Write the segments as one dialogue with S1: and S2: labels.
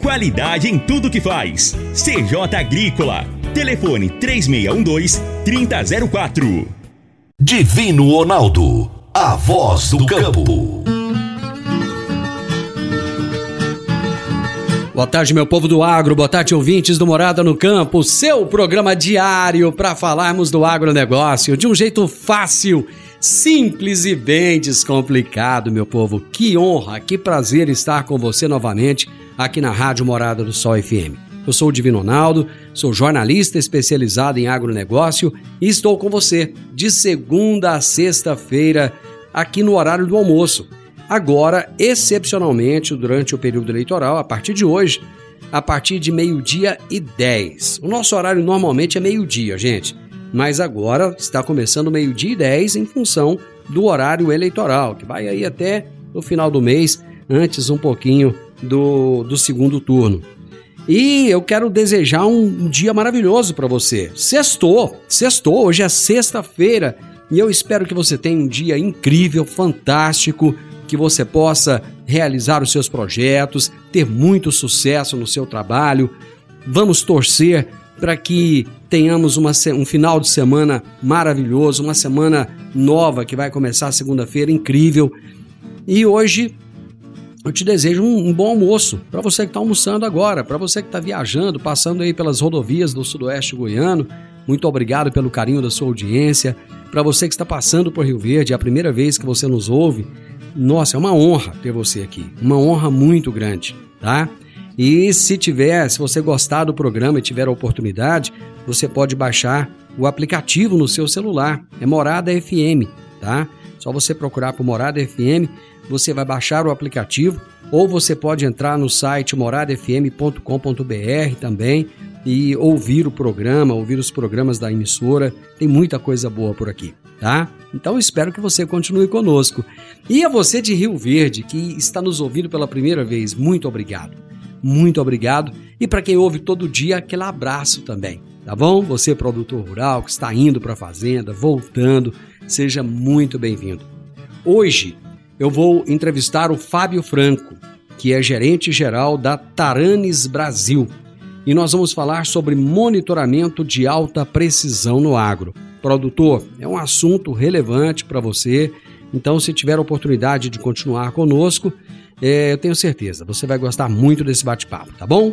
S1: Qualidade em tudo que faz. CJ Agrícola. Telefone 3612-3004.
S2: Divino Ronaldo. A voz do campo.
S3: Boa tarde, meu povo do agro, boa tarde, ouvintes do Morada no Campo, seu programa diário para falarmos do agronegócio de um jeito fácil, simples e bem descomplicado, meu povo. Que honra, que prazer estar com você novamente aqui na Rádio Morada do Sol FM. Eu sou o Divino Ronaldo, sou jornalista especializado em agronegócio e estou com você de segunda a sexta-feira aqui no horário do almoço. Agora, excepcionalmente, durante o período eleitoral, a partir de hoje, a partir de meio-dia e 10. O nosso horário normalmente é meio-dia, gente, mas agora está começando meio-dia e 10 em função do horário eleitoral, que vai aí até no final do mês, antes um pouquinho do, do segundo turno. E eu quero desejar um, dia maravilhoso para você. Sextou, sextou, hoje é sexta-feira e eu espero que você tenha um dia incrível, fantástico, que você possa realizar os seus projetos, ter muito sucesso no seu trabalho. Vamos torcer para que tenhamos uma, um final de semana maravilhoso, uma semana nova que vai começar segunda-feira, incrível. E hoje eu te desejo um, um bom almoço para você que está almoçando agora, para você que está viajando, passando aí pelas rodovias do Sudoeste Goiano. Muito obrigado pelo carinho da sua audiência. Para você que está passando por Rio Verde, é a primeira vez que você nos ouve. Nossa, é uma honra ter você aqui, uma honra muito grande, tá? E se tiver, se você gostar do programa e tiver a oportunidade, você pode baixar o aplicativo no seu celular. É Morada FM, tá? Só você procurar por Morada FM, você vai baixar o aplicativo ou você pode entrar no site moradafm.com.br também e ouvir o programa, ouvir os programas da emissora. Tem muita coisa boa por aqui, tá? Então espero que você continue conosco. E a você de Rio Verde que está nos ouvindo pela primeira vez, muito obrigado. Muito obrigado. E para quem ouve todo dia, aquele abraço também, tá bom? Você produtor rural que está indo para a fazenda, voltando, seja muito bem-vindo. Hoje eu vou entrevistar o Fábio Franco, que é gerente geral da Taranes Brasil. E nós vamos falar sobre monitoramento de alta precisão no agro. Produtor, é um assunto relevante para você, então se tiver a oportunidade de continuar conosco, é, eu tenho certeza, você vai gostar muito desse bate-papo, tá bom?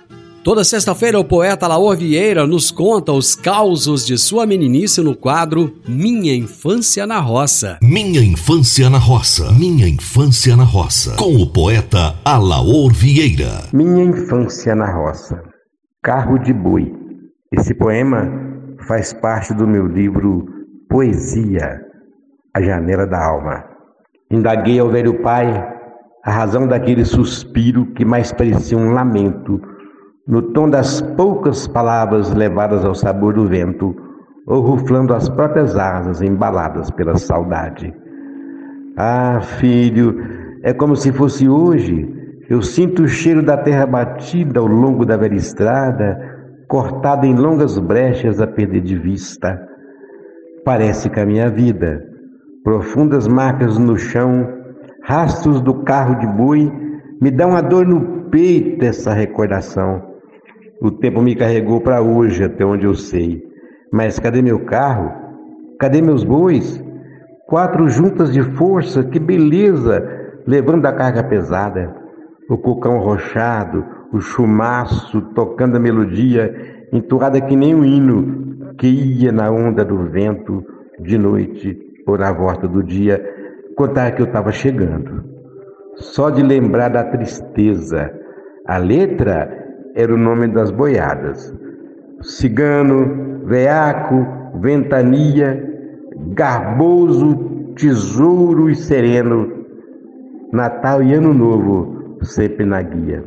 S3: Toda sexta-feira, o poeta Laor Vieira nos conta os causos de sua meninice no quadro Minha Infância na Roça.
S2: Minha Infância na Roça. Minha Infância na Roça. Com o poeta Alaor Vieira.
S4: Minha Infância na Roça. Carro de Boi. Esse poema faz parte do meu livro Poesia, A Janela da Alma. Indaguei ao velho pai a razão daquele suspiro que mais parecia um lamento no tom das poucas palavras levadas ao sabor do vento, ou ruflando as próprias asas embaladas pela saudade. Ah, filho, é como se fosse hoje. Eu sinto o cheiro da terra batida ao longo da velha estrada, cortada em longas brechas a perder de vista. Parece que a minha vida, profundas marcas no chão, rastros do carro de boi, me dão a dor no peito essa recordação. O tempo me carregou para hoje, até onde eu sei. Mas cadê meu carro? Cadê meus bois? Quatro juntas de força, que beleza, levando a carga pesada. O cocão rochado, o chumaço tocando a melodia, entoada que nem um hino que ia na onda do vento, de noite ou na volta do dia, contar que eu estava chegando. Só de lembrar da tristeza. A letra era o nome das boiadas. Cigano, veaco, ventania, garboso, tesouro e sereno, Natal e Ano Novo sempre na guia.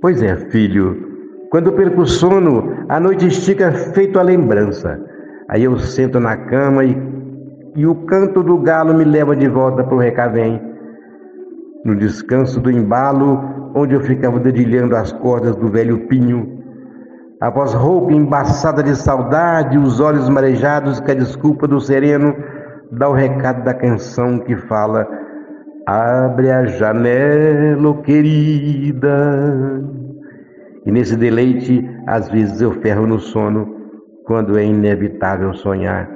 S4: Pois é, filho, quando perco o sono, a noite estica feito a lembrança. Aí eu sento na cama e, e o canto do galo me leva de volta para o recavém. No descanso do embalo, onde eu ficava dedilhando as cordas do velho pinho. A voz rouca, embaçada de saudade, os olhos marejados que a desculpa do sereno dá o recado da canção que fala Abre a janela, querida. E nesse deleite, às vezes eu ferro no sono, quando é inevitável sonhar.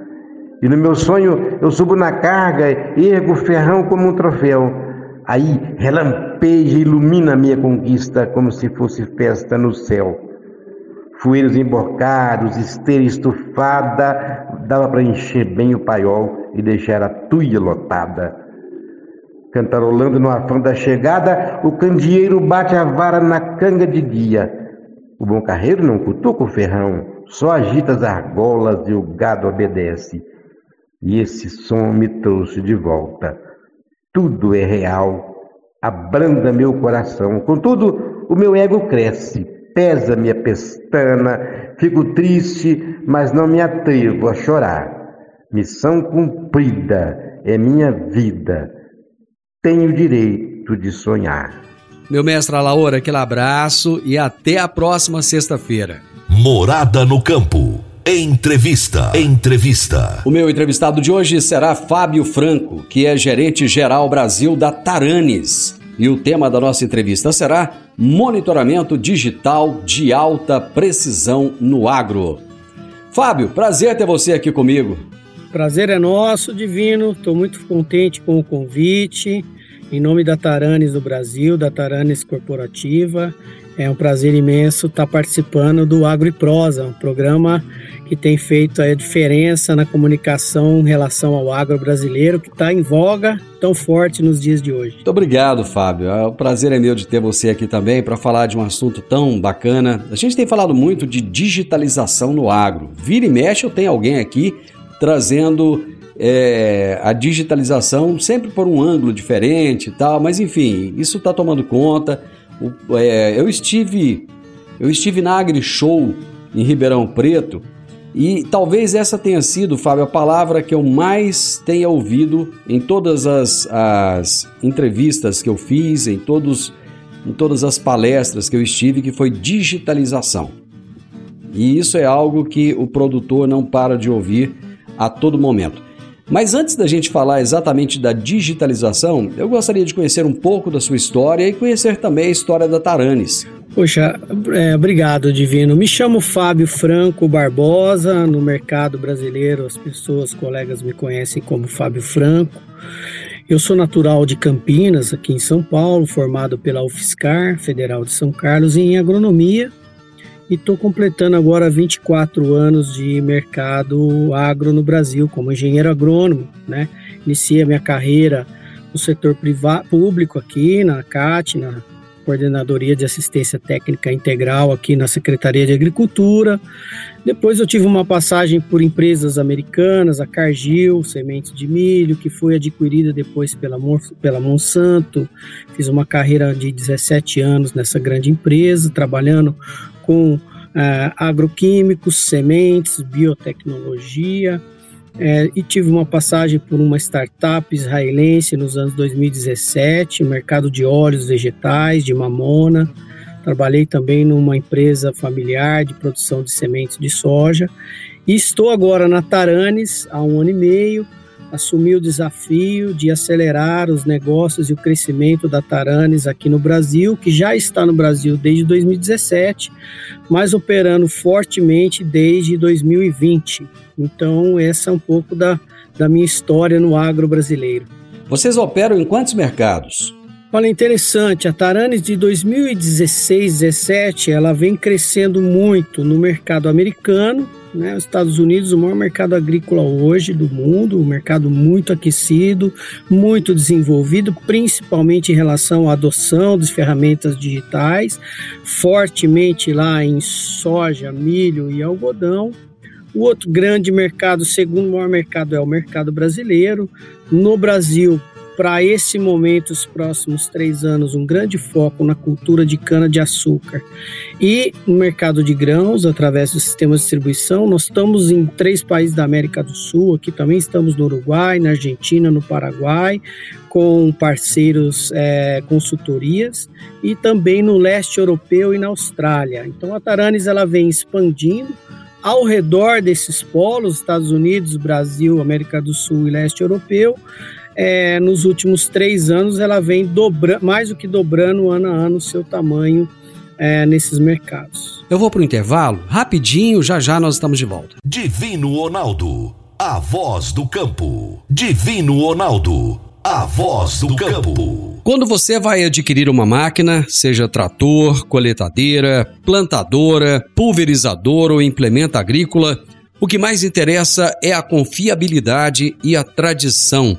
S4: E no meu sonho eu subo na carga, ergo o ferrão como um troféu Aí relampeja ilumina a minha conquista como se fosse festa no céu. Fueiros emborcados, esteira estufada, dava para encher bem o paiol e deixar a tuia lotada. Cantarolando no afã da chegada, o candeeiro bate a vara na canga de guia. O bom carreiro não cutuca o ferrão, só agita as argolas e o gado obedece. E esse som me trouxe de volta tudo é real, abranda meu coração. Contudo, o meu ego cresce, pesa minha pestana, fico triste, mas não me atrevo a chorar. Missão cumprida é minha vida. Tenho direito de sonhar.
S3: Meu mestre Alaora, aquele abraço e até a próxima sexta-feira.
S2: Morada no campo. Entrevista. Entrevista.
S3: O meu entrevistado de hoje será Fábio Franco, que é gerente geral Brasil da Taranes. E o tema da nossa entrevista será Monitoramento Digital de Alta Precisão no Agro. Fábio, prazer ter você aqui comigo.
S5: Prazer é nosso, Divino. Estou muito contente com o convite. Em nome da Taranes do Brasil, da Taranes Corporativa, é um prazer imenso estar participando do Agro e Prosa, um programa que tem feito a diferença na comunicação em relação ao agro brasileiro, que está em voga tão forte nos dias de hoje.
S3: Muito obrigado, Fábio. É, o prazer é meu de ter você aqui também para falar de um assunto tão bacana. A gente tem falado muito de digitalização no agro. Vira e mexe, eu tenho alguém aqui trazendo é, a digitalização sempre por um ângulo diferente e tal, mas enfim, isso está tomando conta. O, é, eu estive eu estive na Agri Show em Ribeirão Preto e talvez essa tenha sido, Fábio, a palavra que eu mais tenha ouvido em todas as, as entrevistas que eu fiz, em, todos, em todas as palestras que eu estive, que foi digitalização. E isso é algo que o produtor não para de ouvir a todo momento. Mas antes da gente falar exatamente da digitalização, eu gostaria de conhecer um pouco da sua história e conhecer também a história da Taranes.
S5: Poxa, é, obrigado, Divino. Me chamo Fábio Franco Barbosa. No mercado brasileiro, as pessoas, colegas me conhecem como Fábio Franco. Eu sou natural de Campinas, aqui em São Paulo, formado pela UFSCar, Federal de São Carlos, em agronomia e estou completando agora 24 anos de mercado agro no Brasil como engenheiro agrônomo, né? Iniciei a minha carreira no setor privado, público aqui na CAT, na Coordenadoria de Assistência Técnica Integral aqui na Secretaria de Agricultura. Depois eu tive uma passagem por empresas americanas, a Cargill, Sementes de Milho, que foi adquirida depois pela, pela Monsanto. Fiz uma carreira de 17 anos nessa grande empresa, trabalhando com uh, agroquímicos, sementes, biotecnologia, é, e tive uma passagem por uma startup israelense nos anos 2017, mercado de óleos vegetais, de mamona. Trabalhei também numa empresa familiar de produção de sementes de soja. E estou agora na Taranes há um ano e meio, assumi o desafio de acelerar os negócios e o crescimento da Taranes aqui no Brasil, que já está no Brasil desde 2017, mas operando fortemente desde 2020. Então, essa é um pouco da, da minha história no agro brasileiro.
S3: Vocês operam em quantos mercados?
S5: Olha, interessante, a Taranes de 2016, 17, ela vem crescendo muito no mercado americano, né? Os Estados Unidos, o maior mercado agrícola hoje do mundo, um mercado muito aquecido, muito desenvolvido, principalmente em relação à adoção das ferramentas digitais, fortemente lá em soja, milho e algodão. O outro grande mercado, o segundo maior mercado, é o mercado brasileiro. No Brasil, para esse momento, os próximos três anos, um grande foco na cultura de cana-de-açúcar e no mercado de grãos, através do sistema de distribuição. Nós estamos em três países da América do Sul, aqui também estamos no Uruguai, na Argentina, no Paraguai, com parceiros é, consultorias e também no leste europeu e na Austrália. Então a Taranis ela vem expandindo ao redor desses polos, Estados Unidos, Brasil, América do Sul e leste europeu, é, nos últimos três anos ela vem dobrando, mais do que dobrando ano a ano o seu tamanho é, nesses mercados.
S3: Eu vou para o intervalo, rapidinho, já já nós estamos de volta.
S2: Divino Ronaldo, a voz do campo. Divino Ronaldo, a voz do campo.
S3: Quando você vai adquirir uma máquina, seja trator, coletadeira, plantadora, pulverizador ou implemento agrícola, o que mais interessa é a confiabilidade e a tradição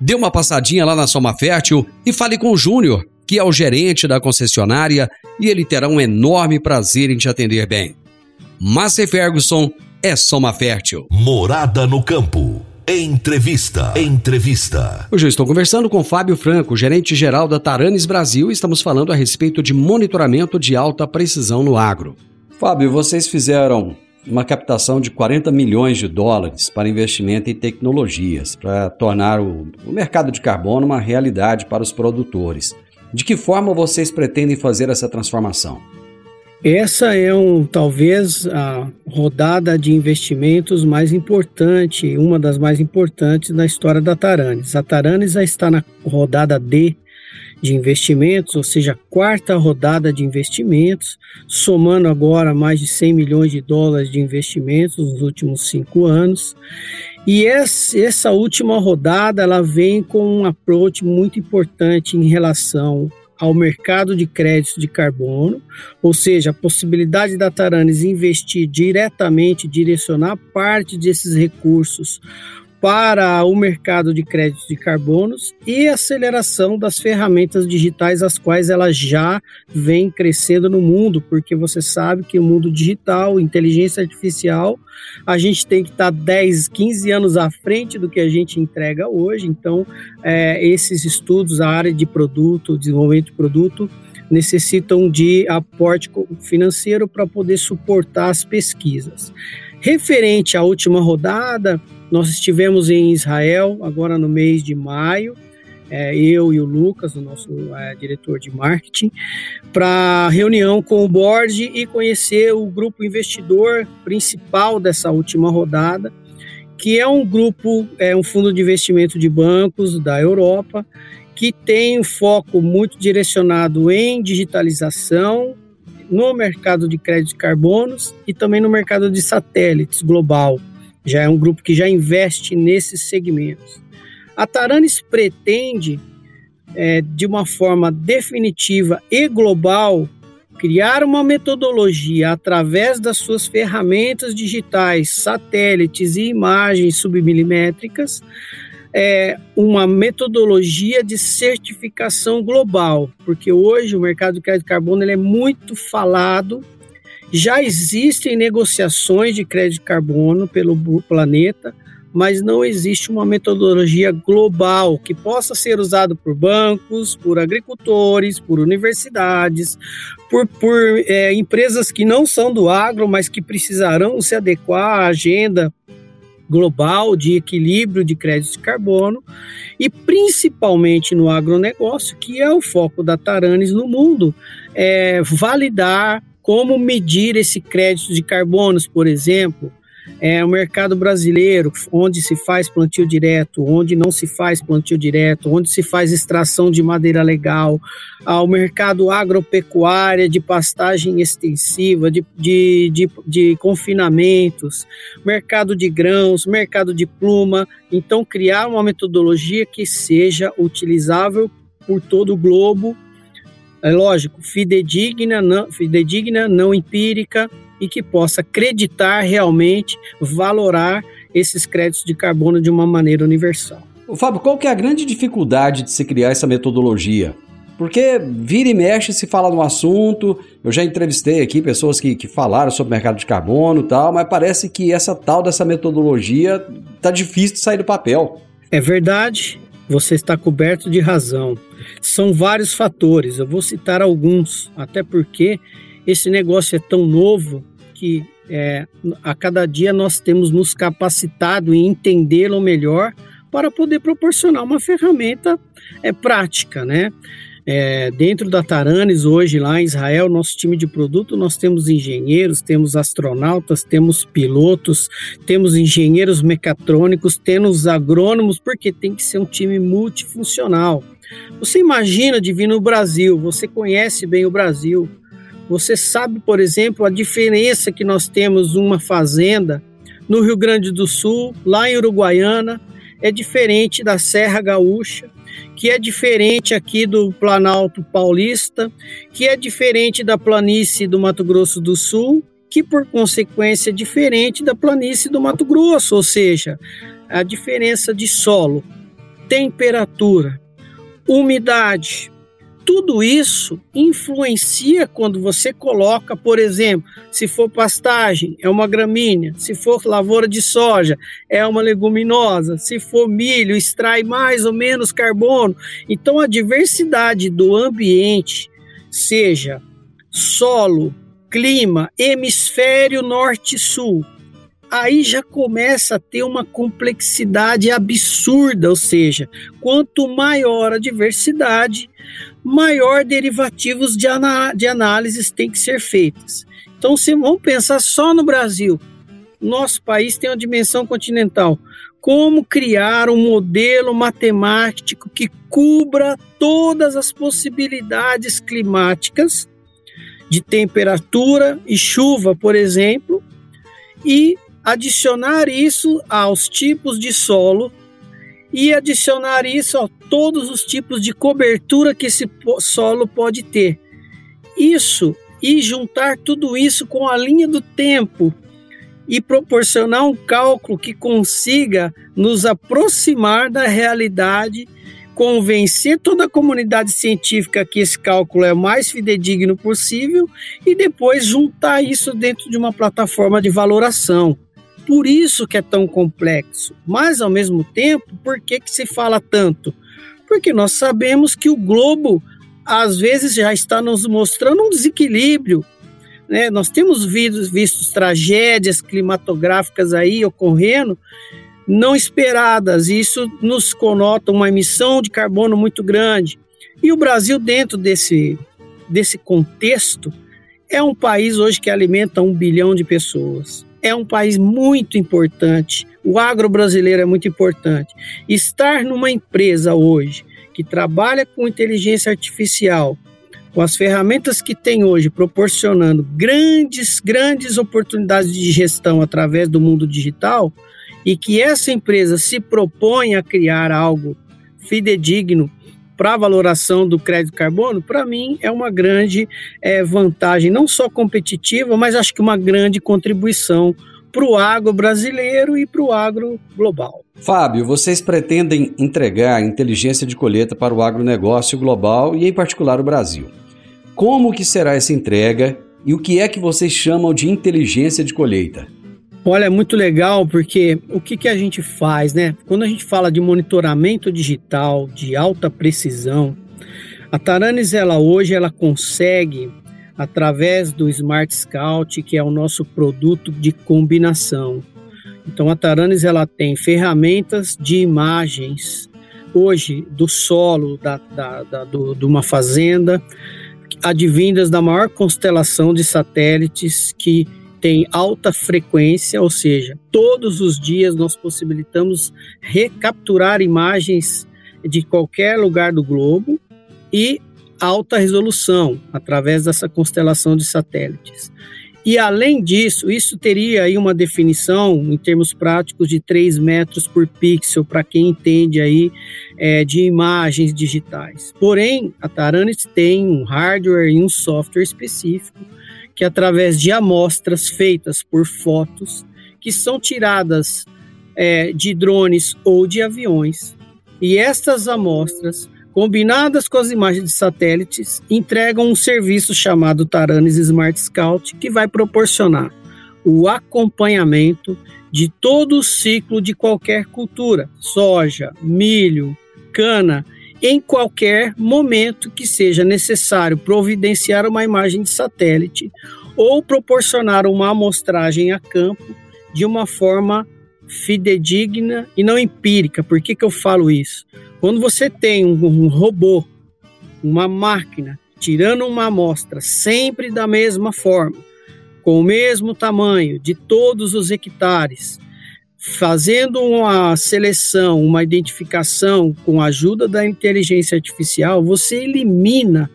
S3: Dê uma passadinha lá na Soma Fértil e fale com o Júnior, que é o gerente da concessionária, e ele terá um enorme prazer em te atender bem. Márcia Ferguson é Soma Fértil.
S2: Morada no campo. Entrevista. Entrevista.
S3: Hoje eu estou conversando com Fábio Franco, gerente geral da Taranes Brasil, e estamos falando a respeito de monitoramento de alta precisão no agro. Fábio, vocês fizeram uma captação de 40 milhões de dólares para investimento em tecnologias, para tornar o, o mercado de carbono uma realidade para os produtores. De que forma vocês pretendem fazer essa transformação?
S5: Essa é um, talvez a rodada de investimentos mais importante, uma das mais importantes na história da Taranes. A Taranes já está na rodada D de investimentos, ou seja, a quarta rodada de investimentos, somando agora mais de 100 milhões de dólares de investimentos nos últimos cinco anos. E essa última rodada ela vem com um approach muito importante em relação ao mercado de crédito de carbono, ou seja, a possibilidade da Taranes investir diretamente, direcionar parte desses recursos para o mercado de créditos de carbonos e aceleração das ferramentas digitais, as quais ela já vem crescendo no mundo, porque você sabe que o mundo digital, inteligência artificial, a gente tem que estar 10, 15 anos à frente do que a gente entrega hoje. Então, é, esses estudos, a área de produto, desenvolvimento de produto, necessitam de aporte financeiro para poder suportar as pesquisas. Referente à última rodada, nós estivemos em Israel agora no mês de maio é, eu e o Lucas, o nosso é, diretor de marketing, para reunião com o board e conhecer o grupo investidor principal dessa última rodada, que é um grupo, é um fundo de investimento de bancos da Europa, que tem um foco muito direcionado em digitalização, no mercado de crédito de carbonos e também no mercado de satélites global. Já é um grupo que já investe nesses segmentos. A Taranis pretende, é, de uma forma definitiva e global, criar uma metodologia através das suas ferramentas digitais, satélites e imagens submilimétricas é, uma metodologia de certificação global, porque hoje o mercado de crédito de carbono ele é muito falado, já existem negociações de crédito de carbono pelo planeta, mas não existe uma metodologia global que possa ser usada por bancos, por agricultores, por universidades, por, por é, empresas que não são do agro, mas que precisarão se adequar à agenda global de equilíbrio de crédito de carbono e principalmente no agronegócio, que é o foco da Taranis no mundo, é validar como medir esse crédito de carbonos, por exemplo, é, o mercado brasileiro, onde se faz plantio direto, onde não se faz plantio direto, onde se faz extração de madeira legal, ao mercado agropecuária de pastagem extensiva, de, de, de, de confinamentos, mercado de grãos, mercado de pluma. Então, criar uma metodologia que seja utilizável por todo o globo é lógico, fidedigna, não, fidedigna, não empírica, e que possa acreditar realmente, valorar esses créditos de carbono de uma maneira universal.
S3: O Fábio, qual que é a grande dificuldade de se criar essa metodologia? Porque vira e mexe se fala no assunto, eu já entrevistei aqui pessoas que, que falaram sobre o mercado de carbono e tal, mas parece que essa tal dessa metodologia tá difícil de sair do papel.
S5: É verdade, você está coberto de razão. São vários fatores, eu vou citar alguns, até porque esse negócio é tão novo que é, a cada dia nós temos nos capacitado em entendê-lo melhor para poder proporcionar uma ferramenta é, prática, né? É, dentro da Taranes, hoje lá em Israel, nosso time de produto, nós temos engenheiros, temos astronautas, temos pilotos, temos engenheiros mecatrônicos, temos agrônomos, porque tem que ser um time multifuncional. Você imagina de vir no Brasil, você conhece bem o Brasil, você sabe, por exemplo, a diferença que nós temos uma fazenda no Rio Grande do Sul, lá em Uruguaiana, é diferente da Serra Gaúcha, que é diferente aqui do Planalto Paulista, que é diferente da planície do Mato Grosso do Sul, que por consequência é diferente da planície do Mato Grosso, ou seja, a diferença de solo, temperatura, umidade, tudo isso influencia quando você coloca, por exemplo, se for pastagem, é uma gramínea, se for lavoura de soja, é uma leguminosa, se for milho, extrai mais ou menos carbono. Então a diversidade do ambiente, seja solo, clima, hemisfério norte-sul, aí já começa a ter uma complexidade absurda, ou seja, quanto maior a diversidade, maior derivativos de, de análises têm que ser feitas. Então, se vamos pensar só no Brasil, nosso país tem uma dimensão continental. Como criar um modelo matemático que cubra todas as possibilidades climáticas de temperatura e chuva, por exemplo, e adicionar isso aos tipos de solo e adicionar isso a todos os tipos de cobertura que esse solo pode ter. Isso e juntar tudo isso com a linha do tempo e proporcionar um cálculo que consiga nos aproximar da realidade, convencer toda a comunidade científica que esse cálculo é o mais fidedigno possível e depois juntar isso dentro de uma plataforma de valoração por isso que é tão complexo. Mas, ao mesmo tempo, por que, que se fala tanto? Porque nós sabemos que o globo, às vezes, já está nos mostrando um desequilíbrio. Né? Nós temos visto, visto tragédias climatográficas aí ocorrendo não esperadas, e isso nos conota uma emissão de carbono muito grande. E o Brasil, dentro desse, desse contexto, é um país hoje que alimenta um bilhão de pessoas. É um país muito importante. O agro brasileiro é muito importante. Estar numa empresa hoje que trabalha com inteligência artificial, com as ferramentas que tem hoje, proporcionando grandes, grandes oportunidades de gestão através do mundo digital, e que essa empresa se propõe a criar algo fidedigno para a valoração do crédito carbono, para mim é uma grande é, vantagem, não só competitiva, mas acho que uma grande contribuição para o agro brasileiro e para o agro global.
S3: Fábio, vocês pretendem entregar inteligência de colheita para o agronegócio global e, em particular, o Brasil. Como que será essa entrega e o que é que vocês chamam de inteligência de colheita?
S5: Olha, é muito legal porque o que, que a gente faz, né? Quando a gente fala de monitoramento digital de alta precisão, a Taranis ela hoje ela consegue através do Smart Scout, que é o nosso produto de combinação. Então a Taranis ela tem ferramentas de imagens hoje do solo da, da, da do, de uma fazenda, advindas da maior constelação de satélites que tem alta frequência, ou seja, todos os dias nós possibilitamos recapturar imagens de qualquer lugar do globo e alta resolução através dessa constelação de satélites. E além disso, isso teria aí uma definição em termos práticos de 3 metros por pixel para quem entende aí é, de imagens digitais. Porém, a Taranis tem um hardware e um software específico que através de amostras feitas por fotos que são tiradas é, de drones ou de aviões, e estas amostras, combinadas com as imagens de satélites, entregam um serviço chamado Taranis Smart Scout, que vai proporcionar o acompanhamento de todo o ciclo de qualquer cultura, soja, milho, cana, em qualquer momento que seja necessário providenciar uma imagem de satélite ou proporcionar uma amostragem a campo de uma forma fidedigna e não empírica. Por que, que eu falo isso? Quando você tem um, um robô, uma máquina, tirando uma amostra sempre da mesma forma, com o mesmo tamanho de todos os hectares, fazendo uma seleção, uma identificação com a ajuda da inteligência artificial, você elimina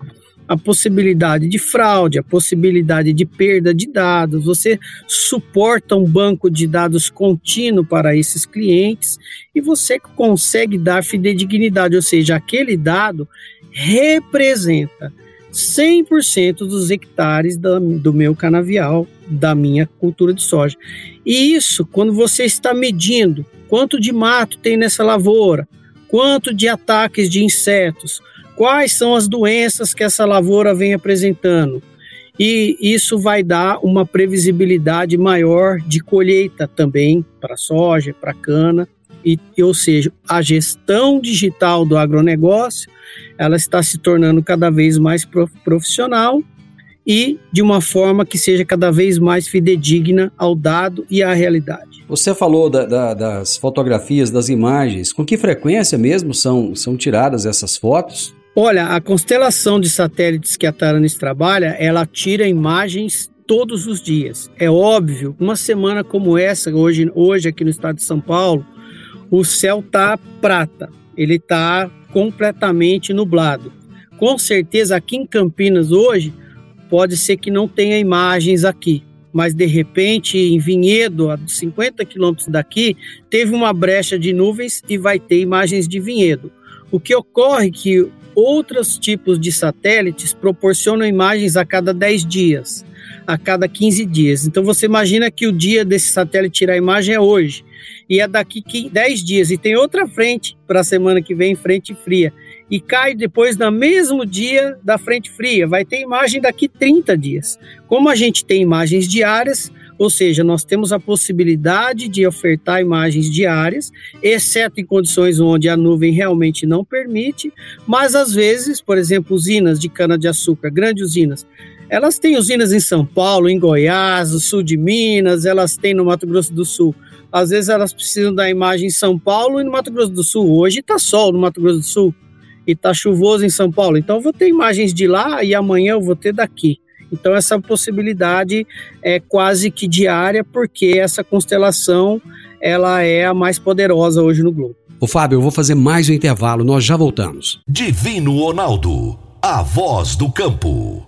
S5: a possibilidade de fraude, a possibilidade de perda de dados, você suporta um banco de dados contínuo para esses clientes e você consegue dar fidedignidade, ou seja, aquele dado representa 100% dos hectares do meu canavial, da minha cultura de soja. E isso, quando você está medindo quanto de mato tem nessa lavoura, quanto de ataques de insetos, quais são as doenças que essa lavoura vem apresentando. E isso vai dar uma previsibilidade maior de colheita também para soja, para cana, e, ou seja, a gestão digital do agronegócio ela está se tornando cada vez mais profissional e de uma forma que seja cada vez mais fidedigna ao dado e à realidade.
S3: Você falou da, da, das fotografias, das imagens. Com que frequência mesmo são, são tiradas essas fotos?
S5: Olha, a constelação de satélites que a Taranis trabalha, ela tira imagens todos os dias. É óbvio, uma semana como essa, hoje, hoje aqui no estado de São Paulo, o céu tá prata, ele tá completamente nublado. Com certeza aqui em Campinas hoje pode ser que não tenha imagens aqui, mas de repente em Vinhedo, a 50 quilômetros daqui, teve uma brecha de nuvens e vai ter imagens de Vinhedo. O que ocorre é que outros tipos de satélites proporcionam imagens a cada 10 dias, a cada 15 dias. Então você imagina que o dia desse satélite tirar a imagem é hoje e é daqui 10 dias. E tem outra frente para a semana que vem, frente fria. E cai depois no mesmo dia da frente fria. Vai ter imagem daqui 30 dias. Como a gente tem imagens diárias, ou seja, nós temos a possibilidade de ofertar imagens diárias, exceto em condições onde a nuvem realmente não permite, mas às vezes, por exemplo, usinas de cana-de-açúcar, grandes usinas, elas têm usinas em São Paulo, em Goiás, no sul de Minas, elas têm no Mato Grosso do Sul às vezes elas precisam da imagem em São Paulo e no Mato Grosso do Sul. Hoje está sol no Mato Grosso do Sul e está chuvoso em São Paulo. Então eu vou ter imagens de lá e amanhã eu vou ter daqui. Então essa possibilidade é quase que diária porque essa constelação ela é a mais poderosa hoje no globo.
S3: Ô Fábio, eu vou fazer mais um intervalo, nós já voltamos.
S2: Divino Ronaldo, a voz do campo.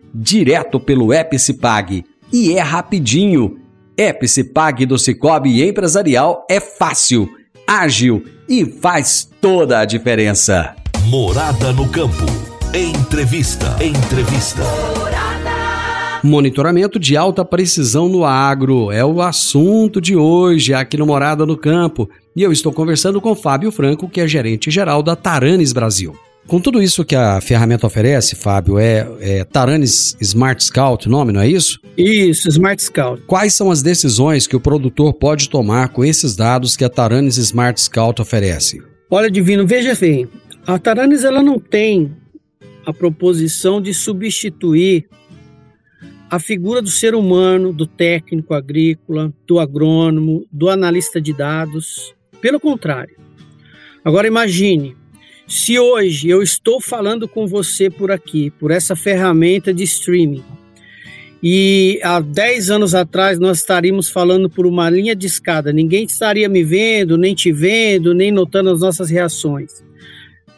S3: direto pelo app Cipag. E é rapidinho. App Cipag do Cicobi Empresarial é fácil, ágil e faz toda a diferença.
S2: Morada no campo. Entrevista. Entrevista.
S3: Monitoramento de alta precisão no agro é o assunto de hoje aqui no Morada no Campo. E eu estou conversando com Fábio Franco, que é gerente geral da Taranis Brasil. Com tudo isso que a ferramenta oferece, Fábio, é, é Taranis Smart Scout, o nome, não é isso?
S5: Isso, Smart Scout.
S3: Quais são as decisões que o produtor pode tomar com esses dados que a Taranis Smart Scout oferece?
S5: Olha, Divino, veja bem, a Taranis ela não tem a proposição de substituir a figura do ser humano, do técnico agrícola, do agrônomo, do analista de dados. Pelo contrário. Agora imagine, se hoje eu estou falando com você por aqui, por essa ferramenta de streaming, e há 10 anos atrás nós estaríamos falando por uma linha de escada, ninguém estaria me vendo, nem te vendo, nem notando as nossas reações.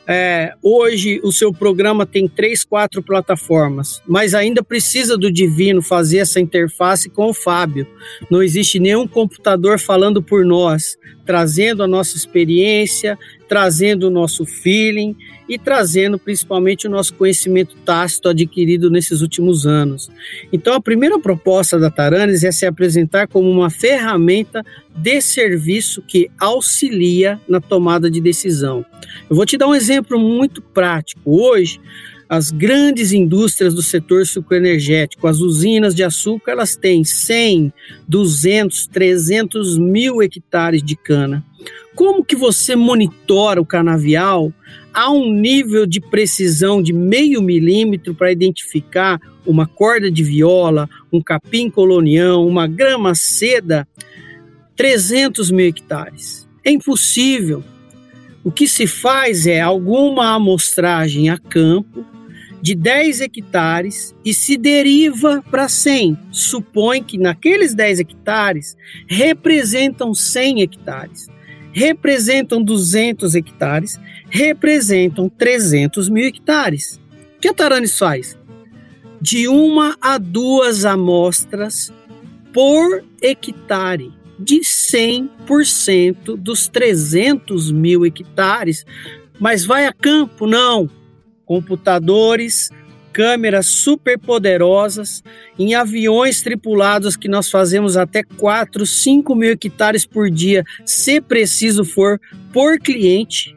S5: É, hoje o seu programa tem três, quatro plataformas, mas ainda precisa do Divino fazer essa interface com o Fábio. Não existe nenhum computador falando por nós, trazendo a nossa experiência, trazendo o nosso feeling e trazendo principalmente o nosso conhecimento tácito adquirido nesses últimos anos. Então, a primeira proposta da Taranis é se apresentar como uma ferramenta de serviço que auxilia na tomada de decisão. Eu vou te dar um exemplo muito prático. Hoje, as grandes indústrias do setor sucroenergético, as usinas de açúcar, elas têm 100, 200, 300 mil hectares de cana. Como que você monitora o canavial a um nível de precisão de meio milímetro para identificar uma corda de viola, um capim colonião, uma grama seda, 300 mil hectares? É impossível. O que se faz é alguma amostragem a campo de 10 hectares e se deriva para 100. Supõe que naqueles 10 hectares representam 100 hectares representam 200 hectares, representam 300 mil hectares. O que a Taranis faz? De uma a duas amostras por hectare, de 100% dos 300 mil hectares. Mas vai a campo? Não. Computadores, câmeras super poderosas, em aviões tripulados que nós fazemos até 4, 5 mil hectares por dia, se preciso for, por cliente.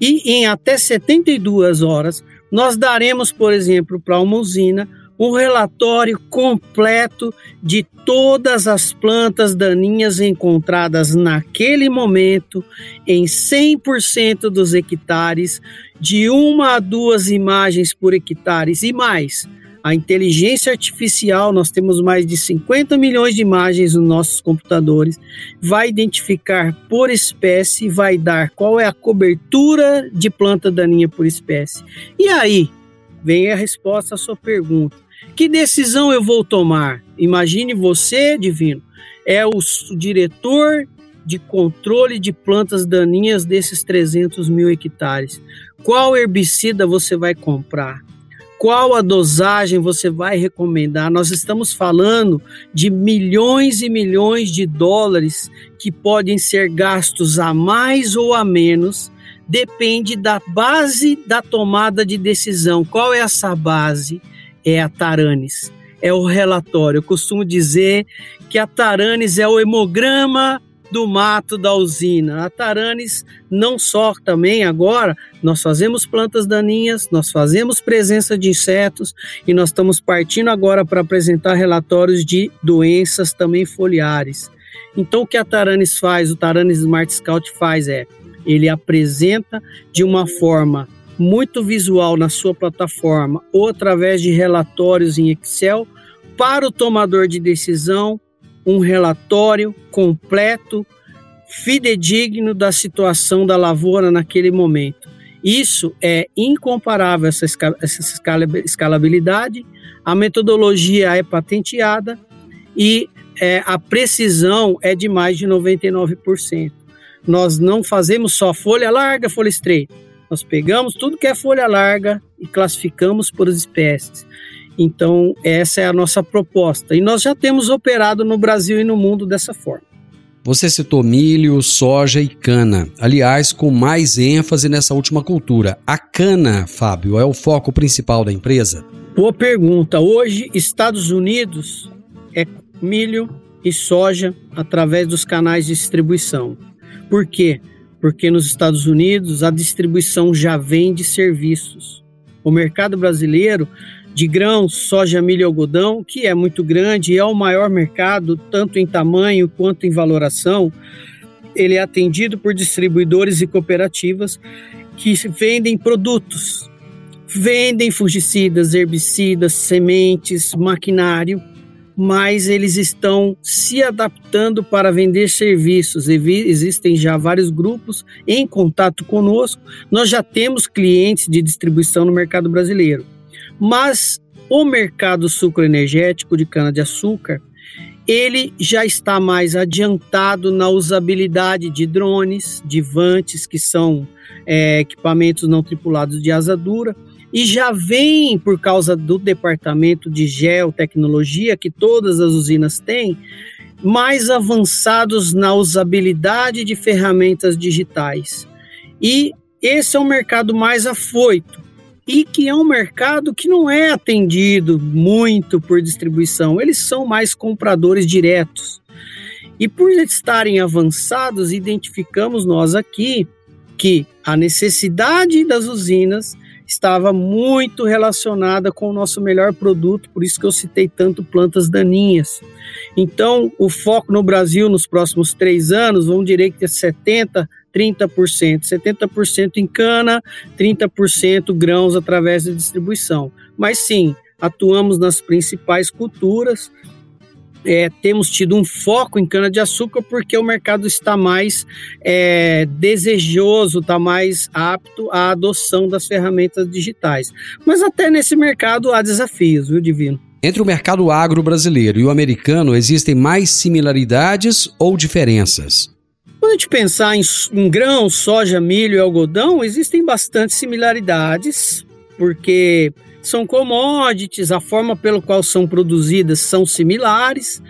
S5: E em até 72 horas, nós daremos, por exemplo, para uma usina, um relatório completo de todas as plantas daninhas encontradas naquele momento em 100% dos hectares, de uma a duas imagens por hectares e mais. A inteligência artificial, nós temos mais de 50 milhões de imagens nos nossos computadores, vai identificar por espécie, vai dar qual é a cobertura de planta daninha por espécie. E aí, vem a resposta à sua pergunta. Que decisão eu vou tomar? Imagine você, divino, é o diretor de controle de plantas daninhas desses 300 mil hectares. Qual herbicida você vai comprar? Qual a dosagem você vai recomendar? Nós estamos falando de milhões e milhões de dólares que podem ser gastos a mais ou a menos, depende da base da tomada de decisão. Qual é essa base? É a Taranis, é o relatório. Eu costumo dizer que a Taranis é o hemograma do mato da usina. A Taranis não só também agora, nós fazemos plantas daninhas, nós fazemos presença de insetos e nós estamos partindo agora para apresentar relatórios de doenças também foliares. Então o que a Taranis faz, o Taranis Smart Scout faz é, ele apresenta de uma forma muito visual na sua plataforma ou através de relatórios em Excel para o tomador de decisão um relatório completo, fidedigno da situação da lavoura naquele momento. Isso é incomparável, essa, essa escalabilidade, a metodologia é patenteada e é, a precisão é de mais de 99%. Nós não fazemos só folha larga, folha estreita. Nós pegamos tudo que é folha larga e classificamos por espécies. Então, essa é a nossa proposta. E nós já temos operado no Brasil e no mundo dessa forma.
S3: Você citou milho, soja e cana. Aliás, com mais ênfase nessa última cultura. A cana, Fábio, é o foco principal da empresa?
S5: Boa pergunta. Hoje, Estados Unidos é milho e soja através dos canais de distribuição. Por quê? Porque nos Estados Unidos a distribuição já vem de serviços. O mercado brasileiro de grãos, soja, milho e algodão, que é muito grande e é o maior mercado, tanto em tamanho quanto em valoração. Ele é atendido por distribuidores e cooperativas que vendem produtos, vendem fungicidas, herbicidas, sementes, maquinário, mas eles estão se adaptando para vender serviços. Existem já vários grupos em contato conosco. Nós já temos clientes de distribuição no mercado brasileiro. Mas o mercado sucroenergético de cana-de-açúcar, ele já está mais adiantado na usabilidade de drones, de vantes, que são é, equipamentos não tripulados de asa dura, e já vem, por causa do departamento de geotecnologia que todas as usinas têm, mais avançados na usabilidade de ferramentas digitais. E esse é um mercado mais afoito e que é um mercado que não é atendido muito por distribuição, eles são mais compradores diretos. E por estarem avançados, identificamos nós aqui que a necessidade das usinas estava muito relacionada com o nosso melhor produto, por isso que eu citei tanto plantas daninhas. Então, o foco no Brasil nos próximos três anos, vamos dizer que é 70 30%, 70% em cana, 30% grãos através da distribuição. Mas sim, atuamos nas principais culturas, é, temos tido um foco em cana-de-açúcar porque o mercado está mais é, desejoso, está mais apto à adoção das ferramentas digitais. Mas até nesse mercado há desafios, viu, Divino?
S3: Entre o mercado agro brasileiro e o americano, existem mais similaridades ou diferenças?
S5: Quando a gente pensar em, em grãos, soja, milho e algodão, existem bastante similaridades, porque são commodities, a forma pela qual são produzidas são similares,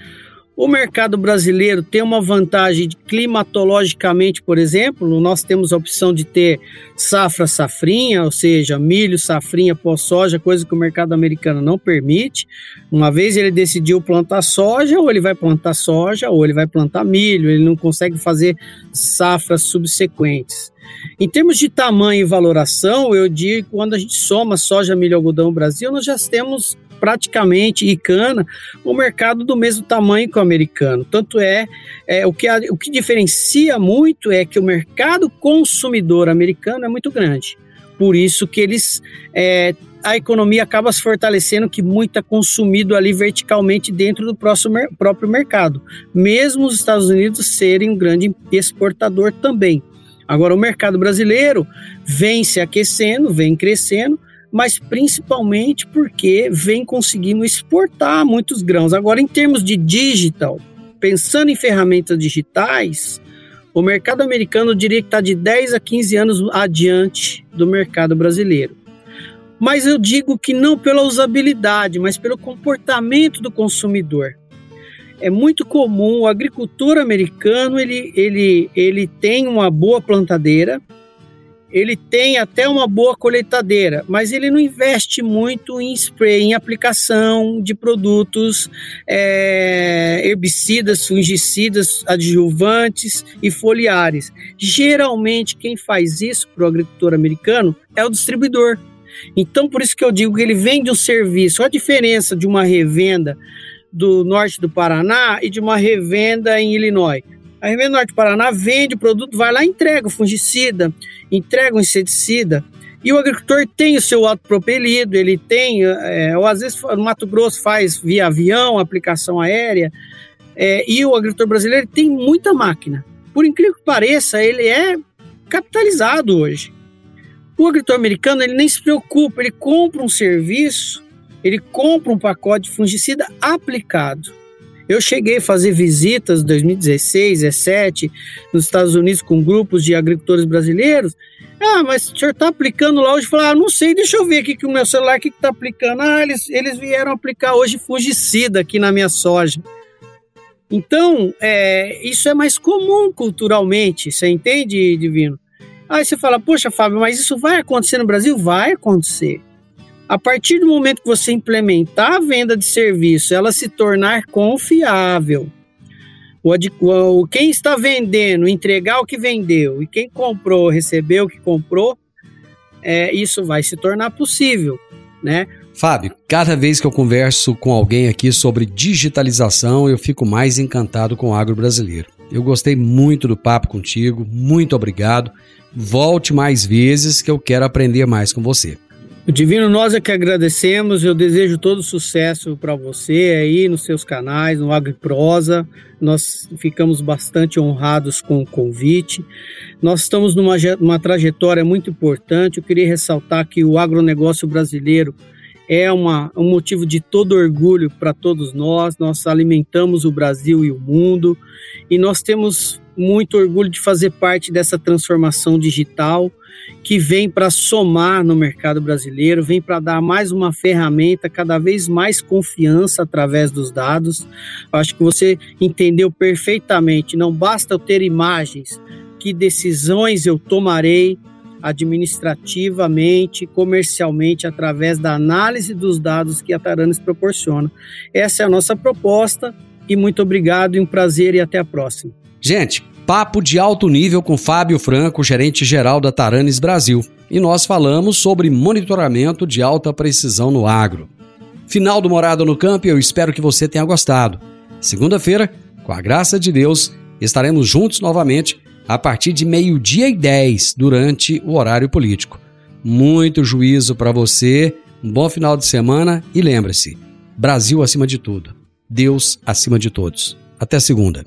S5: o mercado brasileiro tem uma vantagem climatologicamente, por exemplo, nós temos a opção de ter safra safrinha, ou seja, milho, safrinha, pós-soja, coisa que o mercado americano não permite. Uma vez ele decidiu plantar soja, ou ele vai plantar soja, ou ele vai plantar milho, ele não consegue fazer safras subsequentes. Em termos de tamanho e valoração, eu digo quando a gente soma soja, milho, algodão Brasil, nós já temos praticamente e cana o mercado do mesmo tamanho que o americano. Tanto é, é o, que, o que diferencia muito é que o mercado consumidor americano é muito grande. Por isso que eles é, a economia acaba se fortalecendo, que muito é consumido ali verticalmente dentro do próximo, próprio mercado, mesmo os Estados Unidos serem um grande exportador também. Agora, o mercado brasileiro vem se aquecendo, vem crescendo, mas principalmente porque vem conseguindo exportar muitos grãos. Agora, em termos de digital, pensando em ferramentas digitais, o mercado americano eu diria que está de 10 a 15 anos adiante do mercado brasileiro. Mas eu digo que não pela usabilidade, mas pelo comportamento do consumidor. É muito comum o agricultor americano ele, ele, ele tem uma boa plantadeira, ele tem até uma boa colheitadeira, mas ele não investe muito em spray, em aplicação de produtos é, herbicidas, fungicidas, adjuvantes e foliares. Geralmente, quem faz isso para o agricultor americano é o distribuidor. Então, por isso que eu digo que ele vende um serviço. Olha a diferença de uma revenda do norte do Paraná e de uma revenda em Illinois. A Revenda Norte do Paraná vende o produto, vai lá e entrega o fungicida, entrega o inseticida. E o agricultor tem o seu autopropelido, ele tem, é, ou às vezes no Mato Grosso faz via avião, aplicação aérea, é, e o agricultor brasileiro tem muita máquina. Por incrível que pareça, ele é capitalizado hoje. O agricultor americano ele nem se preocupa, ele compra um serviço, ele compra um pacote de fungicida aplicado. Eu cheguei a fazer visitas em 2016, 2017, nos Estados Unidos com grupos de agricultores brasileiros. Ah, mas o senhor está aplicando lá hoje? Falei, ah, não sei, deixa eu ver aqui que o meu celular aqui está aplicando. Ah, eles, eles vieram aplicar hoje fungicida aqui na minha soja. Então, é, isso é mais comum culturalmente, você entende, Divino? Aí você fala, poxa, Fábio, mas isso vai acontecer no Brasil? Vai acontecer. A partir do momento que você implementar a venda de serviço, ela se tornar confiável, o, quem está vendendo entregar o que vendeu e quem comprou recebeu o que comprou, é, isso vai se tornar possível, né?
S3: Fábio, cada vez que eu converso com alguém aqui sobre digitalização, eu fico mais encantado com o agro brasileiro. Eu gostei muito do papo contigo, muito obrigado. Volte mais vezes que eu quero aprender mais com você.
S5: Divino, nós é que agradecemos. Eu desejo todo sucesso para você aí nos seus canais, no AgriProsa. Nós ficamos bastante honrados com o convite. Nós estamos numa uma trajetória muito importante. Eu queria ressaltar que o agronegócio brasileiro é uma, um motivo de todo orgulho para todos nós. Nós alimentamos o Brasil e o mundo e nós temos muito orgulho de fazer parte dessa transformação digital que vem para somar no mercado brasileiro, vem para dar mais uma ferramenta, cada vez mais confiança através dos dados. Acho que você entendeu perfeitamente. Não basta eu ter imagens, que decisões eu tomarei administrativamente, comercialmente, através da análise dos dados que a Taranis proporciona. Essa é a nossa proposta e muito obrigado e um prazer e até a próxima.
S3: Gente, papo de alto nível com Fábio Franco, gerente geral da Taranes Brasil, e nós falamos sobre monitoramento de alta precisão no agro. Final do Morada no Campo eu espero que você tenha gostado. Segunda-feira, com a graça de Deus, estaremos juntos novamente a partir de meio-dia e 10 durante o horário político. Muito juízo para você, um bom final de semana e lembre-se: Brasil acima de tudo, Deus acima de todos. Até segunda.